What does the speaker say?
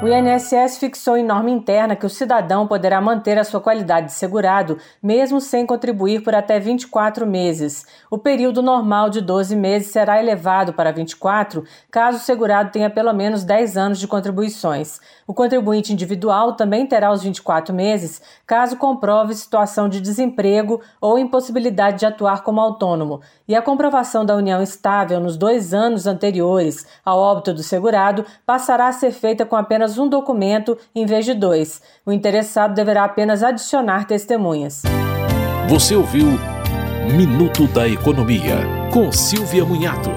O INSS fixou em norma interna que o cidadão poderá manter a sua qualidade de segurado, mesmo sem contribuir por até 24 meses. O período normal de 12 meses será elevado para 24, caso o segurado tenha pelo menos 10 anos de contribuições. O contribuinte individual também terá os 24 meses, caso comprove situação de desemprego ou impossibilidade de atuar como autônomo. E a comprovação da união estável nos dois anos anteriores ao óbito do segurado passará a ser feita com apenas apenas um documento em vez de dois. O interessado deverá apenas adicionar testemunhas. Você ouviu Minuto da Economia, com Silvia Munhato.